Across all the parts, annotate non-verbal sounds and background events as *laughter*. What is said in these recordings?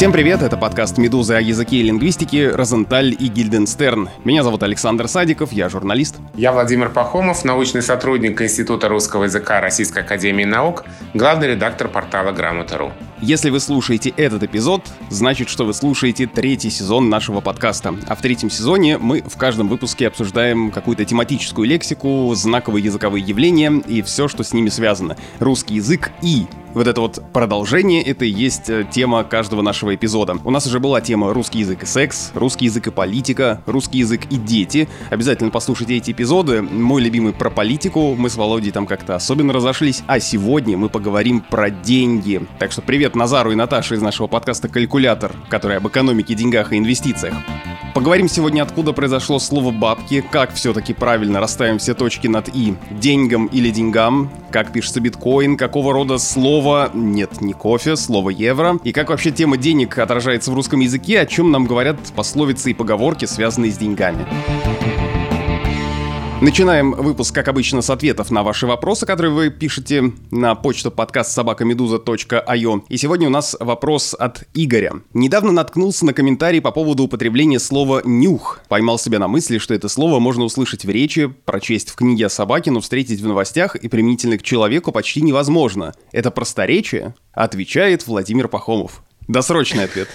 Всем привет, это подкаст «Медузы» о языке и лингвистике «Розенталь» и «Гильденстерн». Меня зовут Александр Садиков, я журналист. Я Владимир Пахомов, научный сотрудник Института русского языка Российской Академии Наук, главный редактор портала «Грамота.ру». Если вы слушаете этот эпизод, значит, что вы слушаете третий сезон нашего подкаста. А в третьем сезоне мы в каждом выпуске обсуждаем какую-то тематическую лексику, знаковые языковые явления и все, что с ними связано. Русский язык и вот это вот продолжение, это и есть э, тема каждого нашего эпизода. У нас уже была тема русский язык и секс, русский язык и политика, русский язык и дети. Обязательно послушайте эти эпизоды. Мой любимый про политику, мы с Володей там как-то особенно разошлись. А сегодня мы поговорим про деньги. Так что привет Назару и Наташе из нашего подкаста «Калькулятор», который об экономике, деньгах и инвестициях. Поговорим сегодня, откуда произошло слово «бабки», как все-таки правильно расставим все точки над «и», деньгам или деньгам, как пишется биткоин, какого рода слово, нет, не кофе, слово евро, и как вообще тема денег отражается в русском языке, о чем нам говорят пословицы и поговорки, связанные с деньгами. Начинаем выпуск, как обычно, с ответов на ваши вопросы, которые вы пишете на почту подкаст собакамедуза.io. И сегодня у нас вопрос от Игоря. Недавно наткнулся на комментарий по поводу употребления слова «нюх». Поймал себя на мысли, что это слово можно услышать в речи, прочесть в книге о собаке, но встретить в новостях и применительно к человеку почти невозможно. Это просторечие? Отвечает Владимир Пахомов. Досрочный ответ.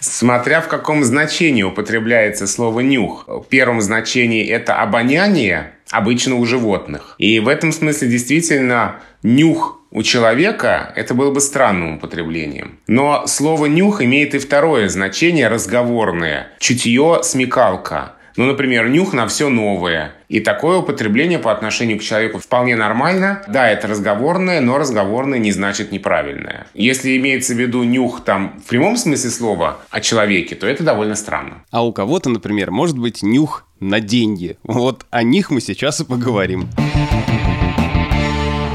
Смотря в каком значении употребляется слово «нюх». В первом значении это обоняние, обычно у животных. И в этом смысле действительно нюх у человека это было бы странным употреблением. Но слово «нюх» имеет и второе значение разговорное. Чутье, смекалка. Ну, например, нюх на все новое. И такое употребление по отношению к человеку вполне нормально. Да, это разговорное, но разговорное не значит неправильное. Если имеется в виду нюх там в прямом смысле слова о человеке, то это довольно странно. А у кого-то, например, может быть нюх на деньги. Вот о них мы сейчас и поговорим.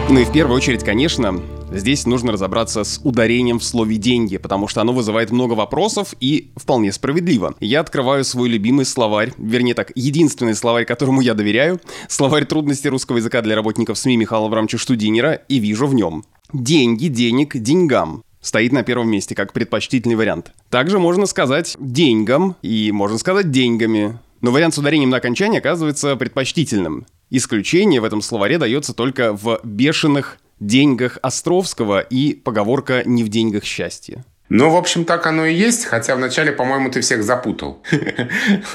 Ну и в первую очередь, конечно, Здесь нужно разобраться с ударением в слове «деньги», потому что оно вызывает много вопросов и вполне справедливо. Я открываю свой любимый словарь, вернее так, единственный словарь, которому я доверяю, словарь трудностей русского языка для работников СМИ Михаила Абрамовича Штудинера, и вижу в нем «деньги, денег, деньгам» стоит на первом месте как предпочтительный вариант. Также можно сказать «деньгам» и можно сказать «деньгами», но вариант с ударением на окончание оказывается предпочтительным. Исключение в этом словаре дается только в бешеных деньгах Островского и поговорка «не в деньгах счастье». Ну, в общем, так оно и есть, хотя вначале, по-моему, ты всех запутал. *laughs*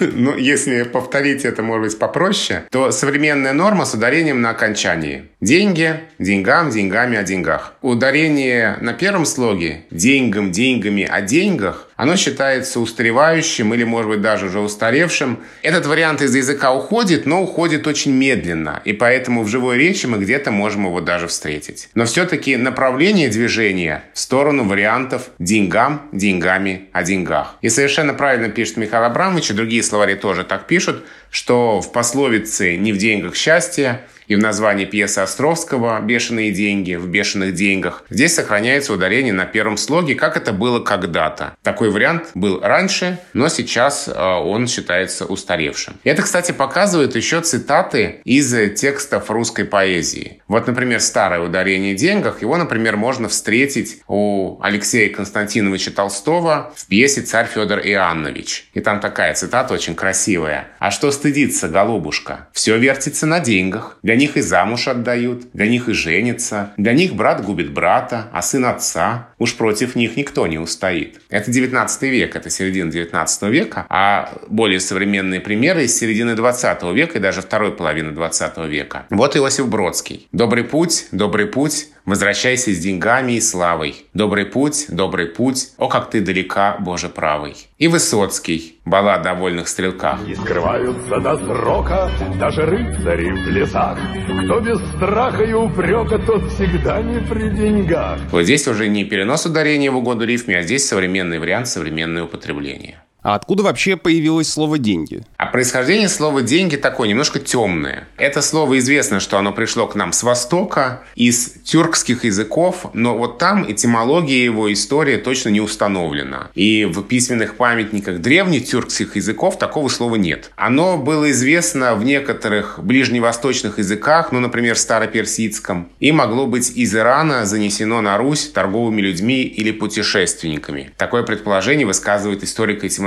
Ну, если повторить это, может быть, попроще, то современная норма с ударением на окончании. Деньги, деньгам, деньгами о деньгах. Ударение на первом слоге деньгам, деньгами о деньгах оно считается устаревающим или, может быть, даже уже устаревшим. Этот вариант из языка уходит, но уходит очень медленно, и поэтому в живой речи мы где-то можем его даже встретить. Но все-таки направление движения в сторону вариантов деньгам, деньгами, о деньгах. И совершенно правильно пишет Михаил Абрамович, и другие словари тоже так пишут, что в пословице «не в деньгах счастье» и в названии пьесы Островского «Бешеные деньги» в «Бешеных деньгах» здесь сохраняется ударение на первом слоге, как это было когда-то. Такой вариант был раньше, но сейчас э, он считается устаревшим. Это, кстати, показывает еще цитаты из текстов русской поэзии. Вот, например, старое ударение деньгах, его, например, можно встретить у Алексея Константиновича Толстого в пьесе «Царь Федор Иоаннович». И там такая цитата очень красивая. «А что стыдиться, голубушка? Все вертится на деньгах. Для них и замуж отдают, для них и женятся, для них брат губит брата, а сын отца. Уж против них никто не устоит. Это 19 век, это середина 19 века, а более современные примеры из середины 20 века и даже второй половины 20 века. Вот Иосиф Бродский. «Добрый путь, добрый путь, Возвращайся с деньгами и славой. Добрый путь, добрый путь, о, как ты далека, Боже правый. И Высоцкий, баллада о вольных стрелках. И скрываются до срока даже рыцари в лесах. Кто без страха и упрека, тот всегда не при деньгах. Вот здесь уже не перенос ударения в угоду рифме, а здесь современный вариант, современное употребление. А откуда вообще появилось слово «деньги»? А происхождение слова «деньги» такое немножко темное. Это слово известно, что оно пришло к нам с Востока, из тюркских языков, но вот там этимология его, история точно не установлена. И в письменных памятниках древних тюркских языков такого слова нет. Оно было известно в некоторых ближневосточных языках, ну, например, староперсидском, и могло быть из Ирана занесено на Русь торговыми людьми или путешественниками. Такое предположение высказывает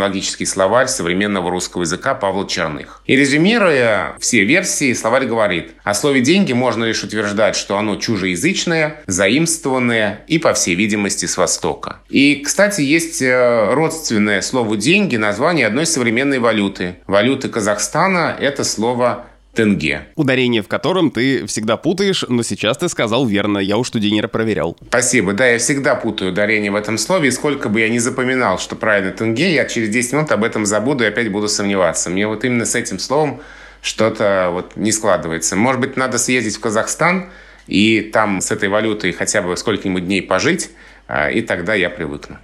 историко-этимологический словарь современного русского языка Павла Черных. И резюмируя все версии, словарь говорит, о слове «деньги» можно лишь утверждать, что оно чужеязычное, заимствованное и, по всей видимости, с Востока. И, кстати, есть э, родственное слову «деньги» название одной современной валюты. Валюты Казахстана – это слово тенге. Ударение в котором ты всегда путаешь, но сейчас ты сказал верно, я у штудинера проверял. Спасибо, да, я всегда путаю ударение в этом слове, и сколько бы я ни запоминал, что правильно тенге, я через 10 минут об этом забуду и опять буду сомневаться. Мне вот именно с этим словом что-то вот не складывается. Может быть, надо съездить в Казахстан и там с этой валютой хотя бы сколько-нибудь дней пожить, а, и тогда я привыкну.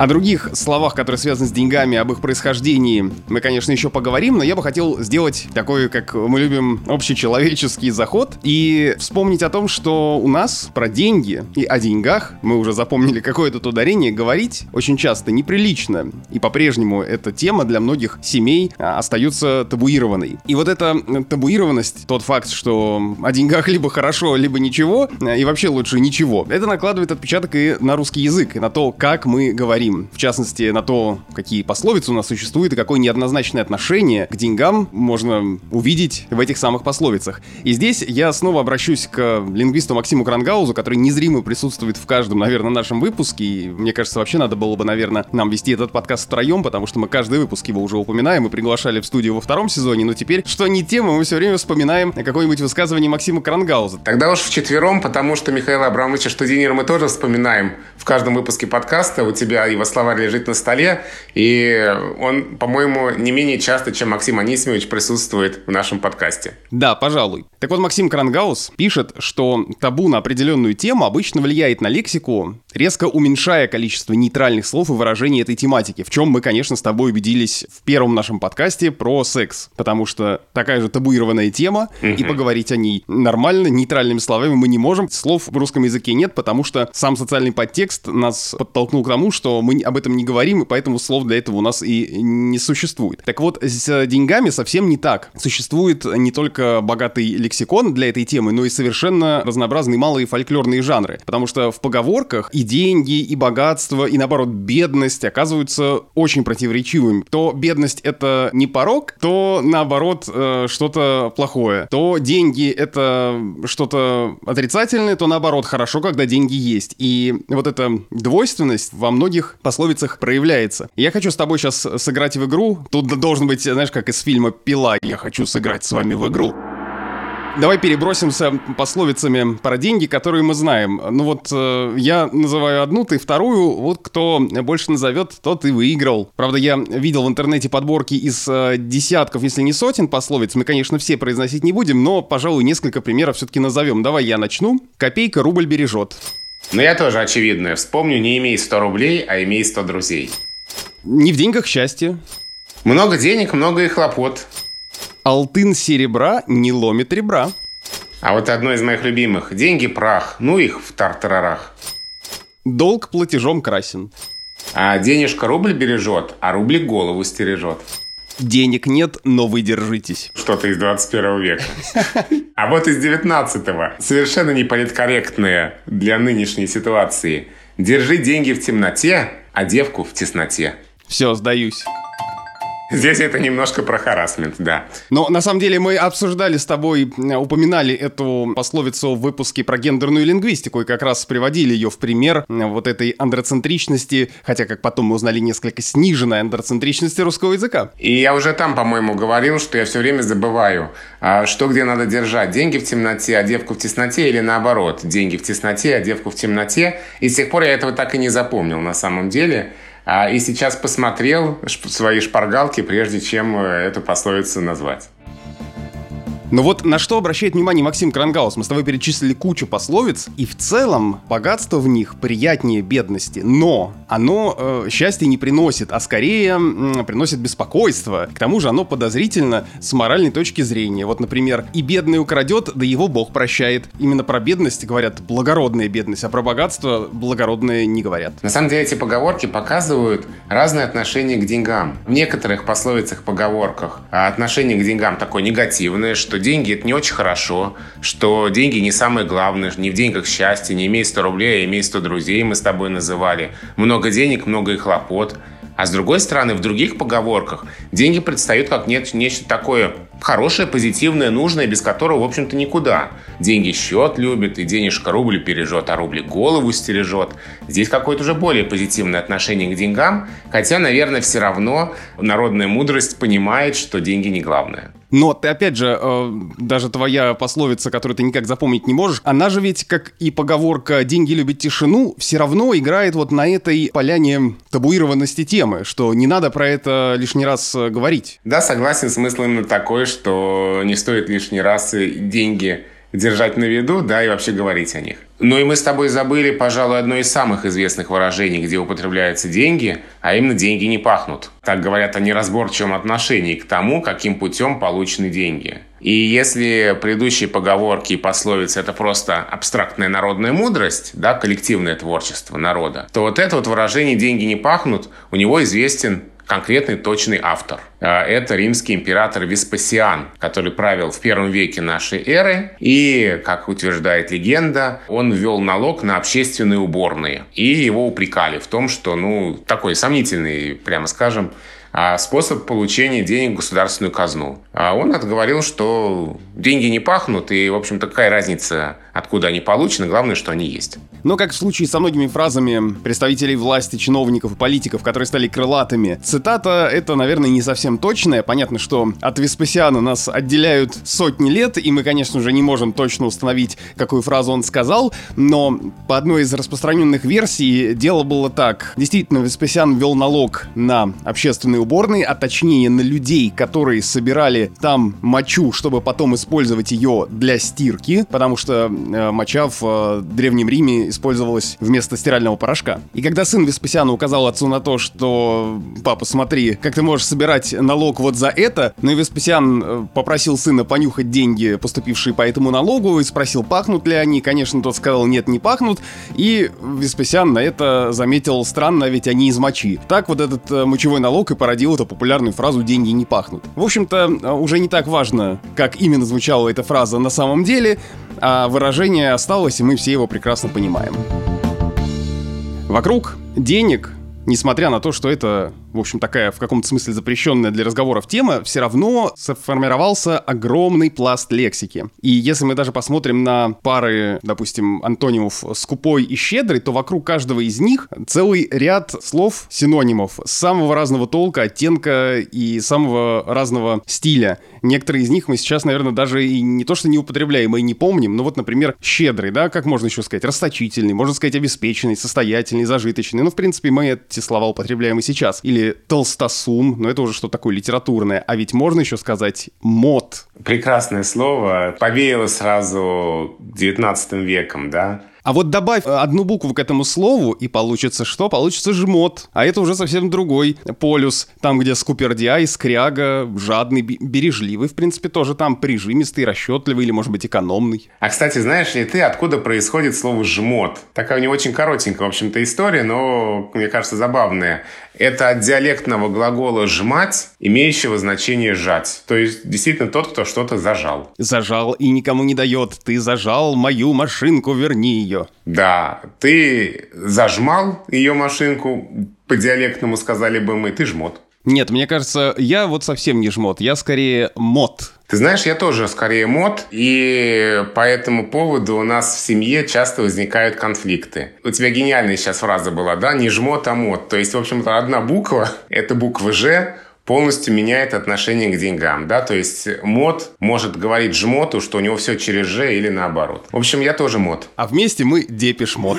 О других словах, которые связаны с деньгами, об их происхождении, мы, конечно, еще поговорим, но я бы хотел сделать такой, как мы любим, общечеловеческий заход и вспомнить о том, что у нас про деньги и о деньгах, мы уже запомнили какое-то ударение, говорить очень часто неприлично. И по-прежнему эта тема для многих семей а, остается табуированной. И вот эта табуированность, тот факт, что о деньгах либо хорошо, либо ничего, и вообще лучше ничего, это накладывает отпечаток и на русский язык, и на то, как мы говорим в частности, на то, какие пословицы у нас существуют и какое неоднозначное отношение к деньгам можно увидеть в этих самых пословицах. И здесь я снова обращусь к лингвисту Максиму Крангаузу, который незримо присутствует в каждом, наверное, нашем выпуске. И мне кажется, вообще надо было бы, наверное, нам вести этот подкаст втроем, потому что мы каждый выпуск его уже упоминаем и приглашали в студию во втором сезоне, но теперь, что не тема, мы все время вспоминаем какое-нибудь высказывание Максима Крангауза. Тогда уж вчетвером, потому что Михаила Абрамовича Штудинера мы тоже вспоминаем в каждом выпуске подкаста. У тебя и его словарь лежит на столе, и он, по-моему, не менее часто, чем Максим Анисимович присутствует в нашем подкасте. Да, пожалуй. Так вот, Максим Крангаус пишет, что табу на определенную тему обычно влияет на лексику, резко уменьшая количество нейтральных слов и выражений этой тематики, в чем мы, конечно, с тобой убедились в первом нашем подкасте про секс, потому что такая же табуированная тема, и поговорить о ней нормально, нейтральными словами мы не можем. Слов в русском языке нет, потому что сам социальный подтекст нас подтолкнул к тому, что мы об этом не говорим, и поэтому слов для этого у нас и не существует. Так вот, с деньгами совсем не так. Существует не только богатый лексикон для этой темы, но и совершенно разнообразные малые фольклорные жанры. Потому что в поговорках и деньги, и богатство, и наоборот бедность оказываются очень противоречивыми. То бедность это не порог, то наоборот э, что-то плохое. То деньги это что-то отрицательное, то наоборот хорошо, когда деньги есть. И вот эта двойственность во многих пословицах проявляется. Я хочу с тобой сейчас сыграть в игру. Тут должен быть, знаешь, как из фильма «Пила». Я хочу сыграть с вами в игру. Давай перебросимся пословицами про деньги, которые мы знаем. Ну вот э, я называю одну, ты вторую. Вот кто больше назовет, тот и выиграл. Правда, я видел в интернете подборки из э, десятков, если не сотен пословиц. Мы, конечно, все произносить не будем, но, пожалуй, несколько примеров все-таки назовем. Давай я начну. Копейка рубль бережет. Но я тоже очевидное вспомню, не имей 100 рублей, а имей 100 друзей. Не в деньгах счастье. Много денег, много и хлопот. Алтын серебра не ломит ребра. А вот одно из моих любимых. Деньги прах, ну их в тартарарах. Долг платежом красен. А денежка рубль бережет, а рубль голову стережет. Денег нет, но вы держитесь. Что-то из 21 века. А вот из 19-го. Совершенно неполиткорректные для нынешней ситуации. Держи деньги в темноте, а девку в тесноте. Все, сдаюсь. Здесь это немножко про харасмент, да. Но на самом деле мы обсуждали с тобой, упоминали эту пословицу в выпуске про гендерную лингвистику и как раз приводили ее в пример вот этой андроцентричности, хотя, как потом мы узнали, несколько сниженной андроцентричности русского языка. И я уже там, по-моему, говорил, что я все время забываю, а что где надо держать. Деньги в темноте, а девку в тесноте или наоборот. Деньги в тесноте, а девку в темноте. И с тех пор я этого так и не запомнил на самом деле. А, и сейчас посмотрел свои шпаргалки, прежде чем э, эту пословицу назвать. Но вот на что обращает внимание Максим Крангаус? Мы с тобой перечислили кучу пословиц, и в целом богатство в них приятнее бедности. Но оно э, счастье не приносит, а скорее э, приносит беспокойство. К тому же оно подозрительно с моральной точки зрения. Вот, например, и бедный украдет, да его Бог прощает. Именно про бедность говорят благородная бедность, а про богатство благородное не говорят. На самом деле эти поговорки показывают разные отношения к деньгам. В некоторых пословицах, поговорках отношение к деньгам такое негативное, что деньги это не очень хорошо, что деньги не самое главное, не в деньгах счастье, не имей 100 рублей, а имей 100 друзей, мы с тобой называли. Много денег, много и хлопот. А с другой стороны, в других поговорках деньги предстают как нет, нечто такое хорошее, позитивное, нужное, без которого, в общем-то, никуда. Деньги счет любит, и денежка рубль пережет, а рубль голову стережет. Здесь какое-то уже более позитивное отношение к деньгам, хотя, наверное, все равно народная мудрость понимает, что деньги не главное. Но ты, опять же, э, даже твоя пословица, которую ты никак запомнить не можешь, она же ведь, как и поговорка «деньги любят тишину», все равно играет вот на этой поляне табуированности темы, что не надо про это лишний раз э, говорить. Да, согласен, смысл именно такой, что не стоит лишний раз деньги держать на виду, да, и вообще говорить о них. Ну и мы с тобой забыли, пожалуй, одно из самых известных выражений, где употребляются деньги, а именно «деньги не пахнут». Так говорят о неразборчивом отношении к тому, каким путем получены деньги. И если предыдущие поговорки и пословицы – это просто абстрактная народная мудрость, да, коллективное творчество народа, то вот это вот выражение «деньги не пахнут» у него известен конкретный точный автор. А, это римский император Веспасиан, который правил в первом веке нашей эры. И, как утверждает легенда, он ввел налог на общественные уборные. И его упрекали в том, что, ну, такой сомнительный, прямо скажем, способ получения денег в государственную казну. А он отговорил, что деньги не пахнут, и, в общем-то, какая разница, откуда они получены, главное, что они есть. Но, как в случае со многими фразами представителей власти, чиновников и политиков, которые стали крылатыми, цитата это, наверное, не совсем точная. Понятно, что от Веспасиана нас отделяют сотни лет, и мы, конечно же, не можем точно установить, какую фразу он сказал, но по одной из распространенных версий дело было так. Действительно, Веспасиан ввел налог на общественные уборные, а точнее на людей, которые собирали там мочу, чтобы потом использовать ее для стирки, потому что э, моча в э, Древнем Риме использовалась вместо стирального порошка. И когда сын Веспасиана указал отцу на то, что «папа, смотри, как ты можешь собирать налог вот за это», ну и Веспасиан э, попросил сына понюхать деньги, поступившие по этому налогу, и спросил, пахнут ли они. Конечно, тот сказал «нет, не пахнут», и Веспасиан на это заметил странно, ведь они из мочи. Так вот этот э, мочевой налог и породил эту популярную фразу «деньги не пахнут». В общем-то, э, уже не так важно, как именно звучала эта фраза на самом деле, а выражение осталось, и мы все его прекрасно понимаем. Вокруг денег, несмотря на то, что это в общем, такая в каком-то смысле запрещенная для разговоров тема, все равно сформировался огромный пласт лексики. И если мы даже посмотрим на пары, допустим, антонимов «скупой» и «щедрый», то вокруг каждого из них целый ряд слов, синонимов, самого разного толка, оттенка и самого разного стиля. Некоторые из них мы сейчас, наверное, даже и не то что не употребляем, и не помним, но вот, например, «щедрый», да, как можно еще сказать, «расточительный», можно сказать «обеспеченный», «состоятельный», «зажиточный». Ну, в принципе, мы эти слова употребляем и сейчас. Или или толстосум, но это уже что такое литературное. А ведь можно еще сказать мод. Прекрасное слово. Повеяло сразу 19 веком, да? А вот добавь э, одну букву к этому слову, и получится что? Получится жмот. А это уже совсем другой полюс. Там, где скупердяй, скряга, жадный, бережливый, в принципе, тоже там прижимистый, расчетливый или, может быть, экономный. А, кстати, знаешь ли ты, откуда происходит слово «жмот»? Такая не очень коротенькая, в общем-то, история, но, мне кажется, забавная. Это от диалектного глагола «жмать», имеющего значение «жать». То есть, действительно, тот, кто что-то зажал. Зажал и никому не дает. Ты зажал мою машинку, верни ее. Да, ты зажмал ее машинку, по-диалектному сказали бы мы, ты жмот. Нет, мне кажется, я вот совсем не жмот, я скорее мод. Ты знаешь, я тоже скорее мод, и по этому поводу у нас в семье часто возникают конфликты. У тебя гениальная сейчас фраза была, да, не жмот, а мод. То есть, в общем-то, одна буква, это буква «Ж», полностью меняет отношение к деньгам, да, то есть мод может говорить жмоту, что у него все через же или наоборот. В общем, я тоже мод. А вместе мы депиш мод.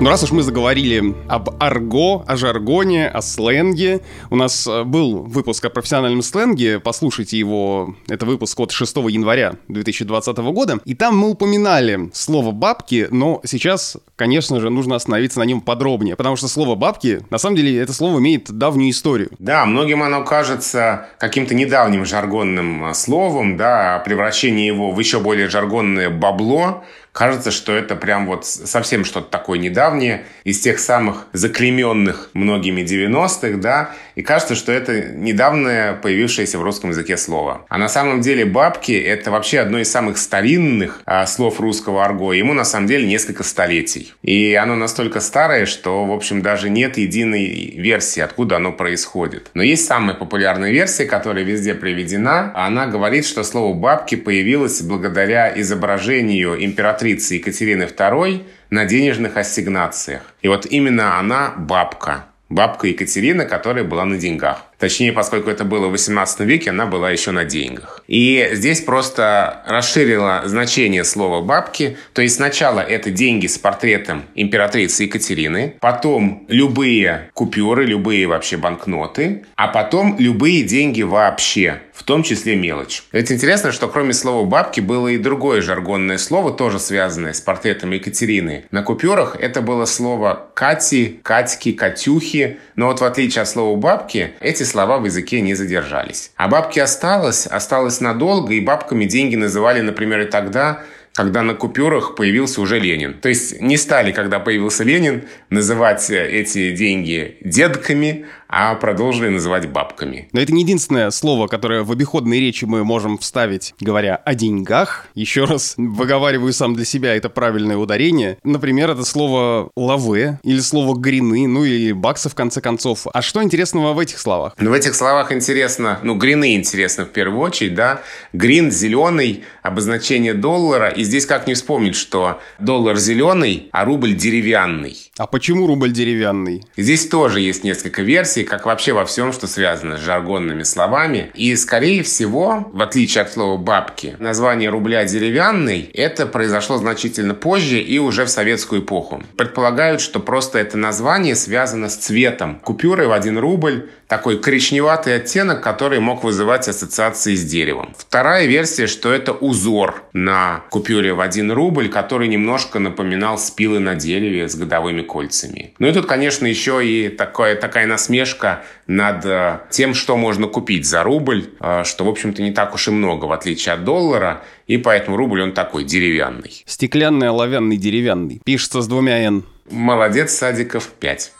Ну, раз уж мы заговорили об арго, о жаргоне, о сленге, у нас э, был выпуск о профессиональном сленге, послушайте его, это выпуск от 6 января 2020 года, и там мы упоминали слово «бабки», но сейчас, конечно же, нужно остановиться на нем подробнее, потому что слово «бабки», на самом деле, это слово имеет давнюю историю. Да, многим оно кажется каким-то недавним жаргонным э, словом, да, о превращении его в еще более жаргонное «бабло», Кажется, что это прям вот совсем что-то такое недавнее, из тех самых заклеменных многими 90-х, да, и кажется, что это недавнее появившееся в русском языке слово. А на самом деле бабки — это вообще одно из самых старинных а, слов русского арго. Ему на самом деле несколько столетий. И оно настолько старое, что, в общем, даже нет единой версии, откуда оно происходит. Но есть самая популярная версия, которая везде приведена. Она говорит, что слово «бабки» появилось благодаря изображению императрицы Екатерины II на денежных ассигнациях. И вот именно она бабка. Бабка Екатерина, которая была на деньгах. Точнее, поскольку это было в 18 веке, она была еще на деньгах. И здесь просто расширило значение слова «бабки». То есть сначала это деньги с портретом императрицы Екатерины, потом любые купюры, любые вообще банкноты, а потом любые деньги вообще, в том числе мелочь. Ведь интересно, что кроме слова «бабки» было и другое жаргонное слово, тоже связанное с портретом Екатерины. На купюрах это было слово «кати», «катьки», «катюхи», но вот в отличие от слова «бабки», эти слова в языке не задержались. А бабки осталось, осталось надолго, и бабками деньги называли, например, и тогда, когда на купюрах появился уже Ленин. То есть не стали, когда появился Ленин, называть эти деньги детками, а продолжили называть бабками. Но это не единственное слово, которое в обиходной речи мы можем вставить, говоря о деньгах. Еще раз выговариваю сам для себя это правильное ударение. Например, это слово «лаве» или слово «грины», ну или «баксы» в конце концов. А что интересного в этих словах? Ну, в этих словах интересно, ну, грины интересно в первую очередь, да. Грин – зеленый, обозначение доллара. И здесь как не вспомнить, что доллар зеленый, а рубль деревянный. А почему рубль деревянный? Здесь тоже есть несколько версий профессии, как вообще во всем, что связано с жаргонными словами. И, скорее всего, в отличие от слова «бабки», название рубля «деревянный» это произошло значительно позже и уже в советскую эпоху. Предполагают, что просто это название связано с цветом. Купюры в один рубль такой коричневатый оттенок, который мог вызывать ассоциации с деревом. Вторая версия, что это узор на купюре в 1 рубль, который немножко напоминал спилы на дереве с годовыми кольцами. Ну и тут, конечно, еще и такое, такая насмешка над э, тем, что можно купить за рубль, э, что, в общем-то, не так уж и много, в отличие от доллара, и поэтому рубль он такой деревянный. Стеклянный, оловянный, деревянный. Пишется с двумя «н». Молодец, Садиков, 5.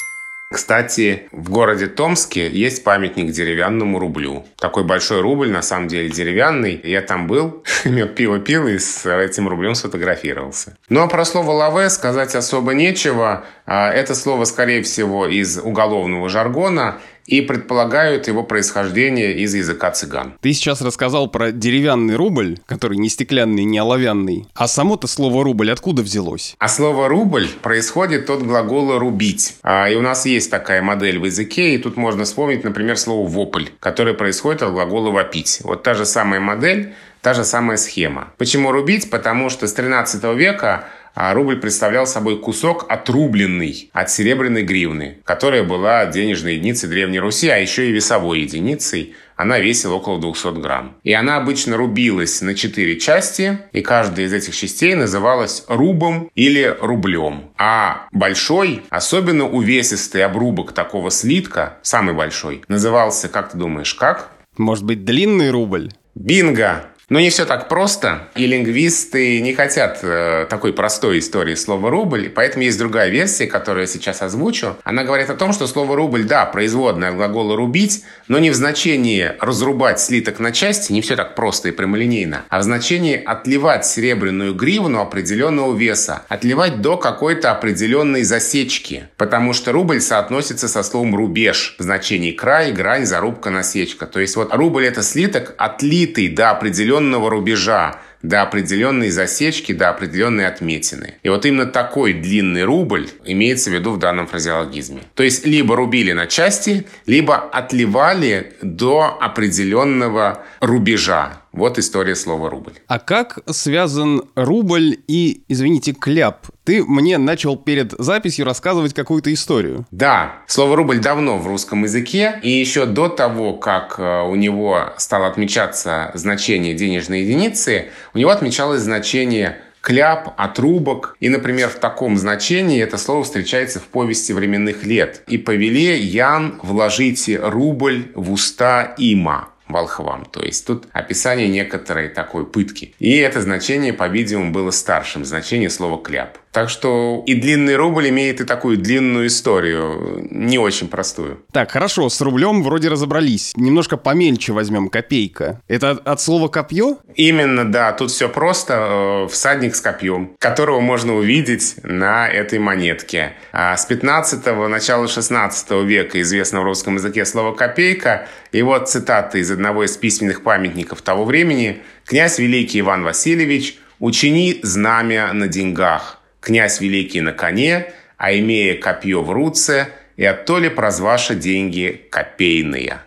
Кстати, в городе Томске есть памятник деревянному рублю. Такой большой рубль, на самом деле деревянный. Я там был, *laughs* пиво пил и с этим рублем сфотографировался. Ну а про слово «лаве» сказать особо нечего. А, это слово, скорее всего, из уголовного жаргона и предполагают его происхождение из языка цыган. Ты сейчас рассказал про деревянный рубль, который не стеклянный, не оловянный. А само-то слово «рубль» откуда взялось? А слово «рубль» происходит от глагола «рубить». А, и у нас есть такая модель в языке, и тут можно вспомнить, например, слово «вопль», которое происходит от глагола «вопить». Вот та же самая модель, та же самая схема. Почему рубить? Потому что с 13 века а рубль представлял собой кусок отрубленный от серебряной гривны, которая была денежной единицей Древней Руси, а еще и весовой единицей. Она весила около 200 грамм. И она обычно рубилась на четыре части, и каждая из этих частей называлась рубом или рублем. А большой, особенно увесистый обрубок такого слитка, самый большой, назывался, как ты думаешь, как? Может быть, длинный рубль? Бинго! Но не все так просто, и лингвисты не хотят э, такой простой истории слова «рубль», поэтому есть другая версия, которую я сейчас озвучу. Она говорит о том, что слово «рубль», да, производное от глагола «рубить», но не в значении разрубать слиток на части, не все так просто и прямолинейно, а в значении отливать серебряную гривну определенного веса, отливать до какой-то определенной засечки, потому что рубль соотносится со словом «рубеж» в значении край, грань, зарубка, насечка. То есть вот рубль – это слиток, отлитый до определенного определенного рубежа, до определенной засечки, до определенной отметины. И вот именно такой длинный рубль имеется в виду в данном фразеологизме. То есть либо рубили на части, либо отливали до определенного рубежа. Вот история слова «рубль». А как связан рубль и, извините, кляп? Ты мне начал перед записью рассказывать какую-то историю. Да, слово «рубль» давно в русском языке, и еще до того, как э, у него стало отмечаться значение денежной единицы, у него отмечалось значение кляп, отрубок. И, например, в таком значении это слово встречается в повести временных лет. «И повеле Ян вложите рубль в уста има» волхвам. То есть тут описание некоторой такой пытки. И это значение, по-видимому, было старшим. Значение слова «кляп». Так что и длинный рубль имеет и такую длинную историю, не очень простую. Так, хорошо, с рублем вроде разобрались. Немножко помельче возьмем копейка. Это от слова копье? Именно, да. Тут все просто. Э, всадник с копьем, которого можно увидеть на этой монетке. А с 15-го, начала 16 века известно в русском языке слово «копейка». И вот цитата из одного из письменных памятников того времени. «Князь Великий Иван Васильевич, учини знамя на деньгах, князь великий на коне, а имея копье в руце, и оттоле прозваша деньги копейные»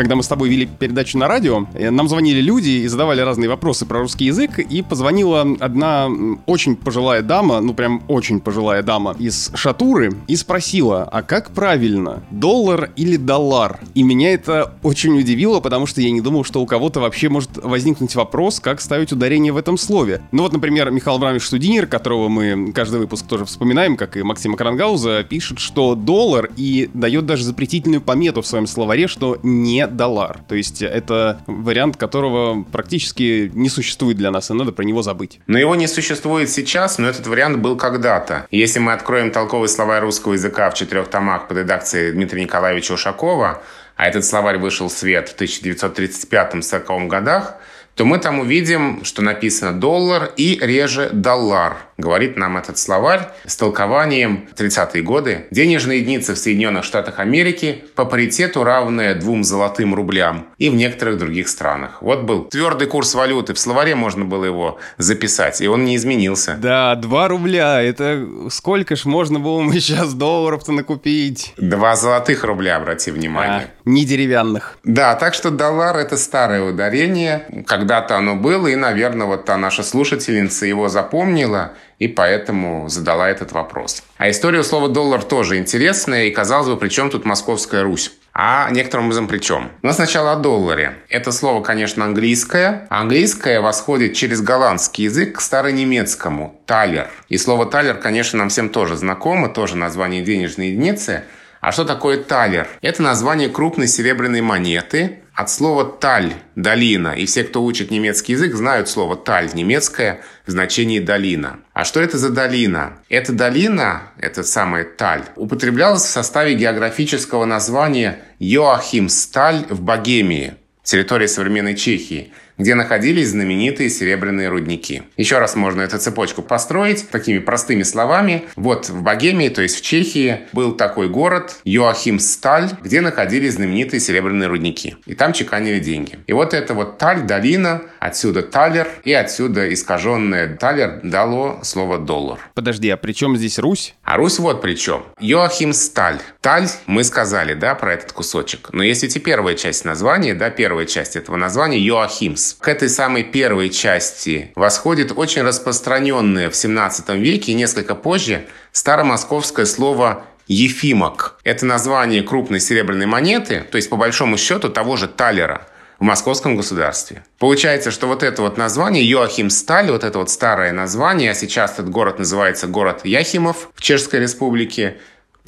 когда мы с тобой вели передачу на радио, э, нам звонили люди и задавали разные вопросы про русский язык, и позвонила одна очень пожилая дама, ну прям очень пожилая дама из Шатуры, и спросила, а как правильно, доллар или доллар? И меня это очень удивило, потому что я не думал, что у кого-то вообще может возникнуть вопрос, как ставить ударение в этом слове. Ну вот, например, Михаил Абрамович Студинер, которого мы каждый выпуск тоже вспоминаем, как и Максима Крангауза, пишет, что доллар и дает даже запретительную помету в своем словаре, что не доллар. То есть это вариант, которого практически не существует для нас, и надо про него забыть. Но его не существует сейчас, но этот вариант был когда-то. Если мы откроем толковый словарь русского языка в четырех томах под редакцией Дмитрия Николаевича Ушакова, а этот словарь вышел в свет в 1935-40 годах, то мы там увидим, что написано «доллар» и реже «доллар» говорит нам этот словарь с толкованием 30-е годы. Денежная единица в Соединенных Штатах Америки по паритету равная двум золотым рублям и в некоторых других странах. Вот был твердый курс валюты. В словаре можно было его записать, и он не изменился. Да, 2 рубля. Это сколько ж можно было мы *laughs* сейчас долларов-то накупить? Два золотых рубля, обрати внимание. А, не деревянных. Да, так что доллар это старое ударение. Когда-то оно было, и, наверное, вот та наша слушательница его запомнила и поэтому задала этот вопрос. А история слова «доллар» тоже интересная, и, казалось бы, при чем тут Московская Русь? А некоторым образом при чем? Но сначала о долларе. Это слово, конечно, английское. Английское восходит через голландский язык к старонемецкому «талер». И слово «талер», конечно, нам всем тоже знакомо, тоже название денежной единицы. А что такое талер? Это название крупной серебряной монеты, от слова «таль» – «долина». И все, кто учит немецкий язык, знают слово «таль» немецкое в значении «долина». А что это за долина? Эта долина, это самая «таль», употреблялась в составе географического названия Йоахимсталь в Богемии, территории современной Чехии – где находились знаменитые серебряные рудники. Еще раз можно эту цепочку построить такими простыми словами. Вот в Богемии, то есть в Чехии, был такой город Йоахимсталь, где находились знаменитые серебряные рудники. И там чеканили деньги. И вот это вот таль, долина, отсюда талер, и отсюда искаженное талер дало слово доллар. Подожди, а при чем здесь Русь? А Русь вот при чем. Йоахимсталь. Таль, мы сказали, да, про этот кусочек. Но есть ведь и первая часть названия, да, первая часть этого названия Йоахимс. К этой самой первой части восходит очень распространенное в 17 веке и несколько позже старомосковское слово «ефимок». Это название крупной серебряной монеты, то есть по большому счету того же талера в московском государстве. Получается, что вот это вот название Йоахим Сталь, вот это вот старое название, а сейчас этот город называется город Яхимов в Чешской Республике,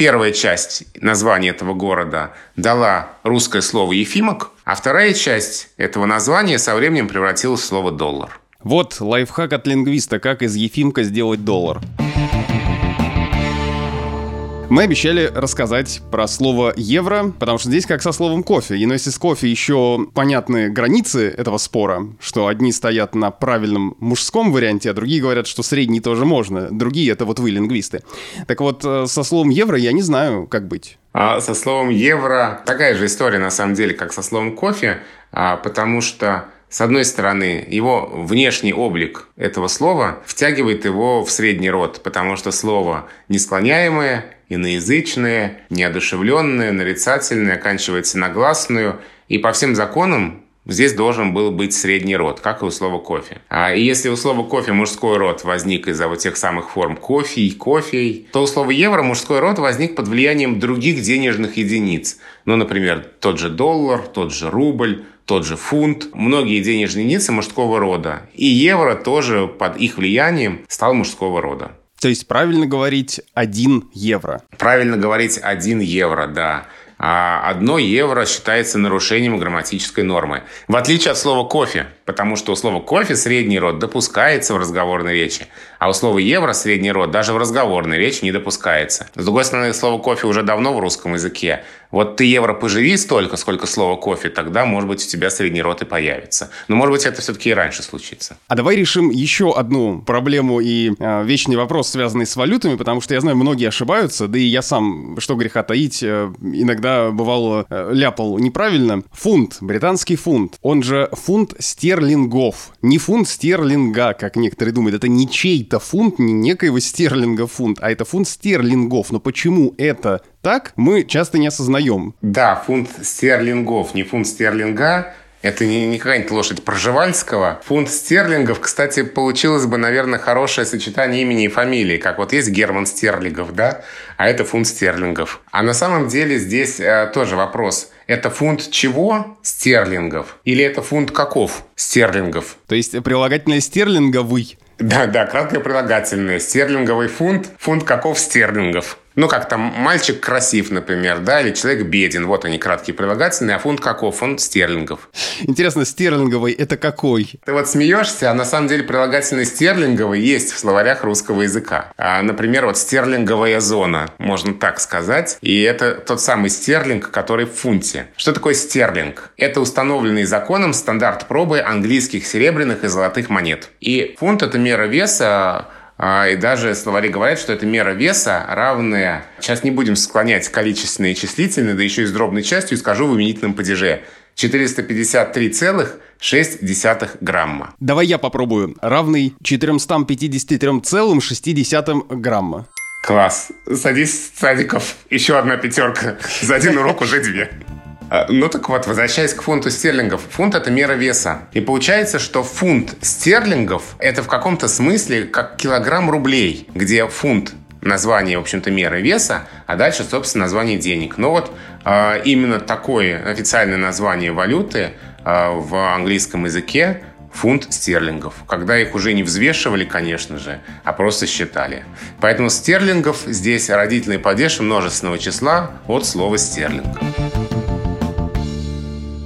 Первая часть названия этого города дала русское слово «ефимок», а вторая часть этого названия со временем превратилась в слово «доллар». Вот лайфхак от лингвиста, как из Ефимка сделать доллар. Мы обещали рассказать про слово евро, потому что здесь как со словом кофе. И но если с кофе еще понятны границы этого спора, что одни стоят на правильном мужском варианте, а другие говорят, что средний тоже можно. Другие — это вот вы, лингвисты. Так вот, э, со словом евро я не знаю, как быть. А со словом евро такая же история, на самом деле, как со словом кофе, а, потому что с одной стороны, его внешний облик этого слова втягивает его в средний род, потому что слово несклоняемое, иноязычное, неодушевленное, нарицательное, оканчивается на гласную, и по всем законам здесь должен был быть средний род, как и у слова кофе. А если у слова кофе мужской род возник из-за вот тех самых форм кофе, кофе, то у слова евро мужской род возник под влиянием других денежных единиц. Ну, например, тот же доллар, тот же рубль, тот же фунт, многие денежные единицы мужского рода. И евро тоже под их влиянием стал мужского рода. То есть правильно говорить один евро? Правильно говорить один евро, да а одно евро считается нарушением грамматической нормы. В отличие от слова «кофе», потому что у слова «кофе» средний род допускается в разговорной речи, а у слова «евро» средний род даже в разговорной речи не допускается. С другой стороны, слово «кофе» уже давно в русском языке. Вот ты евро поживи столько, сколько слова «кофе», тогда, может быть, у тебя средний род и появится. Но, может быть, это все-таки и раньше случится. А давай решим еще одну проблему и э, вечный вопрос, связанный с валютами, потому что я знаю, многие ошибаются, да и я сам, что греха таить, э, иногда бывало э, ляпал неправильно. Фунт, британский фунт, он же фунт стерлингов, не фунт стерлинга, как некоторые думают, это не чей это фунт не некоего стерлинга фунт, а это фунт стерлингов. Но почему это так, мы часто не осознаем. Да, фунт стерлингов, не фунт стерлинга. Это не, не какая-нибудь лошадь Проживальского. Фунт стерлингов, кстати, получилось бы, наверное, хорошее сочетание имени и фамилии. Как вот есть Герман Стерлигов, да? А это фунт стерлингов. А на самом деле здесь э, тоже вопрос. Это фунт чего? Стерлингов. Или это фунт каков? Стерлингов. То есть прилагательное стерлинговый да, да, краткое прилагательное. Стерлинговый фунт. Фунт каков стерлингов. Ну, как там, мальчик красив, например, да, или человек беден. Вот они, краткие прилагательные. А фунт каков? Фунт стерлингов. Интересно, стерлинговый – это какой? Ты вот смеешься, а на самом деле прилагательный стерлинговый есть в словарях русского языка. А, например, вот стерлинговая зона, можно так сказать. И это тот самый стерлинг, который в фунте. Что такое стерлинг? Это установленный законом стандарт пробы английских серебряных и золотых монет. И фунт – это мера веса и даже словари говорят, что это мера веса равная... Сейчас не будем склонять количественные и числительные, да еще и с дробной частью, и скажу в именительном падеже. 453,6 грамма. Давай я попробую. Равный 453,6 грамма. Класс. Садись, Садиков. Еще одна пятерка. За один урок уже две. А, ну так вот, возвращаясь к фунту стерлингов. Фунт – это мера веса. И получается, что фунт стерлингов – это в каком-то смысле как килограмм рублей, где фунт название, в общем-то, меры веса, а дальше, собственно, название денег. Но вот э, именно такое официальное название валюты э, в английском языке фунт стерлингов, когда их уже не взвешивали, конечно же, а просто считали. Поэтому стерлингов здесь родительный падеж множественного числа от слова стерлинг.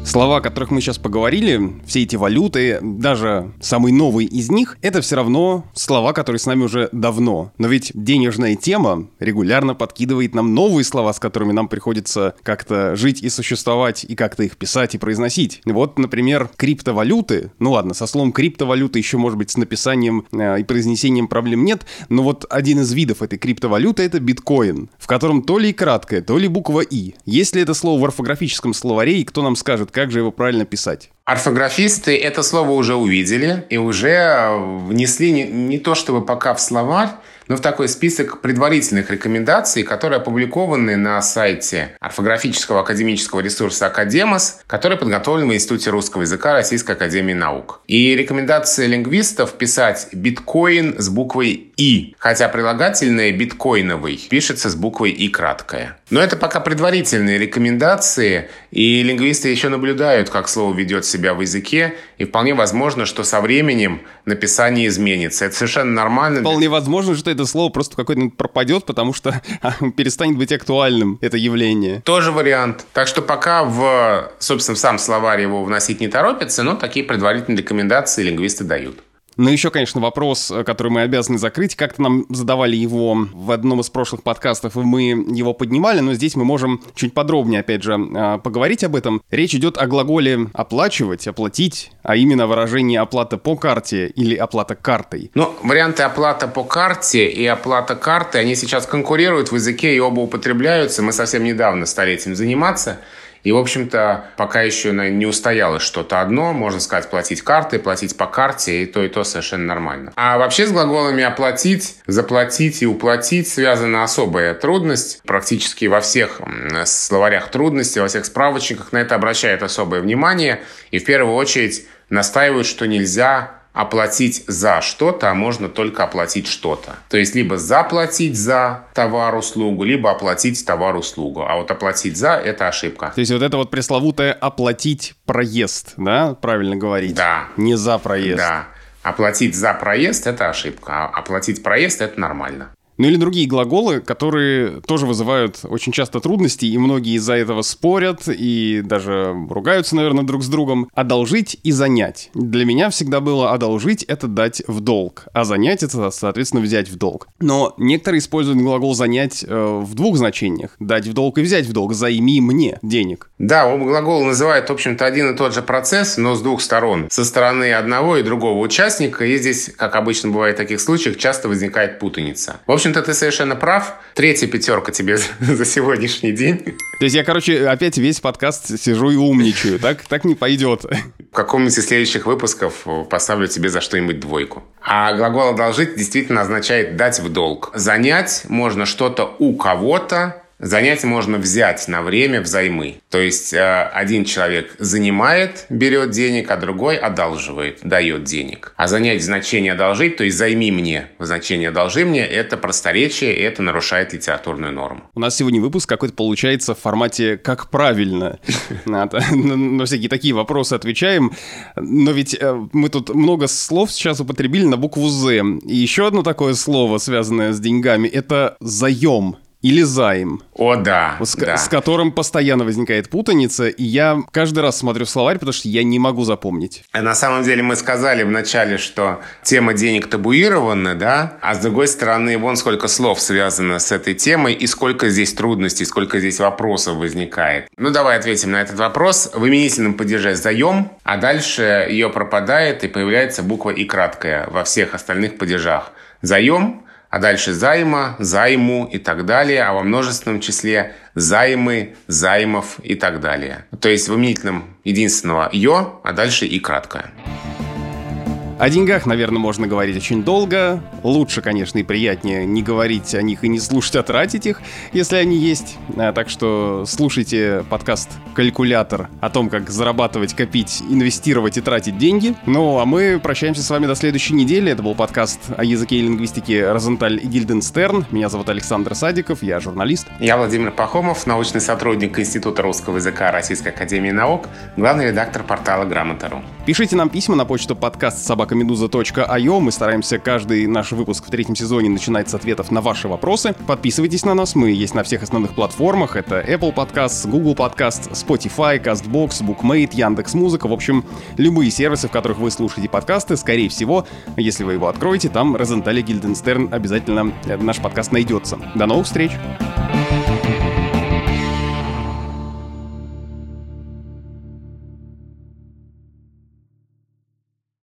Слова, о которых мы сейчас поговорили, все эти валюты, даже самый новый из них, это все равно слова, которые с нами уже давно. Но ведь денежная тема регулярно подкидывает нам новые слова, с которыми нам приходится как-то жить и существовать, и как-то их писать и произносить. Вот, например, криптовалюты. Ну ладно, со словом криптовалюты еще, может быть, с написанием э, и произнесением проблем нет, но вот один из видов этой криптовалюты — это биткоин, в котором то ли краткое, то ли буква «и». Если это слово в орфографическом словаре, и кто нам скажет, как же его правильно писать? Орфографисты это слово уже увидели и уже внесли не, не то чтобы пока в словарь, но в такой список предварительных рекомендаций, которые опубликованы на сайте орфографического академического ресурса «Академос», который подготовлен в Институте русского языка Российской академии наук. И рекомендация лингвистов писать «биткоин» с буквой «и», хотя прилагательное «биткоиновый» пишется с буквой «и» краткое. Но это пока предварительные рекомендации, и лингвисты еще наблюдают, как слово ведет себя в языке, и вполне возможно, что со временем написание изменится. Это совершенно нормально. Вполне возможно, что слово просто в какой-то момент пропадет, потому что *laughs* перестанет быть актуальным это явление. Тоже вариант. Так что пока в, собственно, сам словарь его вносить не торопится, но такие предварительные рекомендации лингвисты дают. Но еще, конечно, вопрос, э, который мы обязаны закрыть. Как-то нам задавали его в одном из прошлых подкастов, и мы его поднимали, но здесь мы можем чуть подробнее, опять же, э, поговорить об этом. Речь идет о глаголе «оплачивать», «оплатить», а именно выражение «оплата по карте» или «оплата картой». Ну, варианты «оплата по карте» и «оплата карты», они сейчас конкурируют в языке и оба употребляются. Мы совсем недавно стали этим заниматься. И, в общем-то, пока еще не устоялось что-то одно, можно сказать, платить картой, платить по карте, и то, и то совершенно нормально. А вообще с глаголами «оплатить», «заплатить» и «уплатить» связана особая трудность. Практически во всех словарях трудностей, во всех справочниках на это обращают особое внимание. И в первую очередь настаивают, что нельзя оплатить за что-то, а можно только оплатить что-то. То есть либо заплатить за товар-услугу, либо оплатить товар-услугу. А вот оплатить за – это ошибка. То есть вот это вот пресловутое «оплатить проезд», да, правильно говорить? Да. Не за проезд. Да. Оплатить за проезд – это ошибка, а оплатить проезд – это нормально. Ну или другие глаголы, которые тоже вызывают очень часто трудности, и многие из-за этого спорят и даже ругаются, наверное, друг с другом. Одолжить и занять. Для меня всегда было одолжить — это дать в долг, а занять — это, соответственно, взять в долг. Но некоторые используют глагол занять э, в двух значениях. Дать в долг и взять в долг. Займи мне денег. Да, оба глагола называют, в общем-то, один и тот же процесс, но с двух сторон. Со стороны одного и другого участника. И здесь, как обычно бывает в таких случаях, часто возникает путаница. В общем, общем-то, ты совершенно прав. Третья пятерка тебе *laughs* за сегодняшний день. То есть я, короче, опять весь подкаст сижу и умничаю. Так, так не пойдет. В каком-нибудь из следующих выпусков поставлю тебе за что-нибудь двойку. А глагол «одолжить» действительно означает «дать в долг». Занять можно что-то у кого-то, Занять можно взять на время взаймы. То есть э, один человек занимает, берет денег, а другой одалживает, дает денег. А занять значение одолжить, то есть займи мне, значение одолжи мне, это просторечие, и это нарушает литературную норму. У нас сегодня выпуск какой-то получается в формате «как правильно». *laughs* На всякие такие вопросы отвечаем. Но ведь э, мы тут много слов сейчас употребили на букву «З». И еще одно такое слово, связанное с деньгами, это «заем» или займ. О, да, с, да. С которым постоянно возникает путаница, и я каждый раз смотрю словарь, потому что я не могу запомнить. А на самом деле мы сказали вначале, что тема денег табуирована, да, а с другой стороны, вон сколько слов связано с этой темой, и сколько здесь трудностей, сколько здесь вопросов возникает. Ну, давай ответим на этот вопрос. В именительном падеже заем, а дальше ее пропадает, и появляется буква «и» краткая во всех остальных падежах. Заем а дальше займа, займу и так далее, а во множественном числе займы, займов и так далее. То есть в именительном единственного «ё», а дальше «и» краткое. О деньгах, наверное, можно говорить очень долго. Лучше, конечно, и приятнее не говорить о них и не слушать, а тратить их, если они есть. А, так что слушайте подкаст «Калькулятор» о том, как зарабатывать, копить, инвестировать и тратить деньги. Ну, а мы прощаемся с вами до следующей недели. Это был подкаст о языке и лингвистике «Розенталь и Гильденстерн». Меня зовут Александр Садиков, я журналист. Я Владимир Пахомов, научный сотрудник Института русского языка Российской Академии Наук, главный редактор портала «Грамота.ру». Пишите нам письма на почту подкаст собака собакамедуза.io. Мы стараемся каждый наш выпуск в третьем сезоне начинать с ответов на ваши вопросы. Подписывайтесь на нас, мы есть на всех основных платформах. Это Apple Podcasts, Google Podcasts, Spotify, CastBox, BookMate, Яндекс.Музыка. В общем, любые сервисы, в которых вы слушаете подкасты, скорее всего, если вы его откроете, там Розентали Гильденстерн обязательно э, наш подкаст найдется. До новых встреч! Thank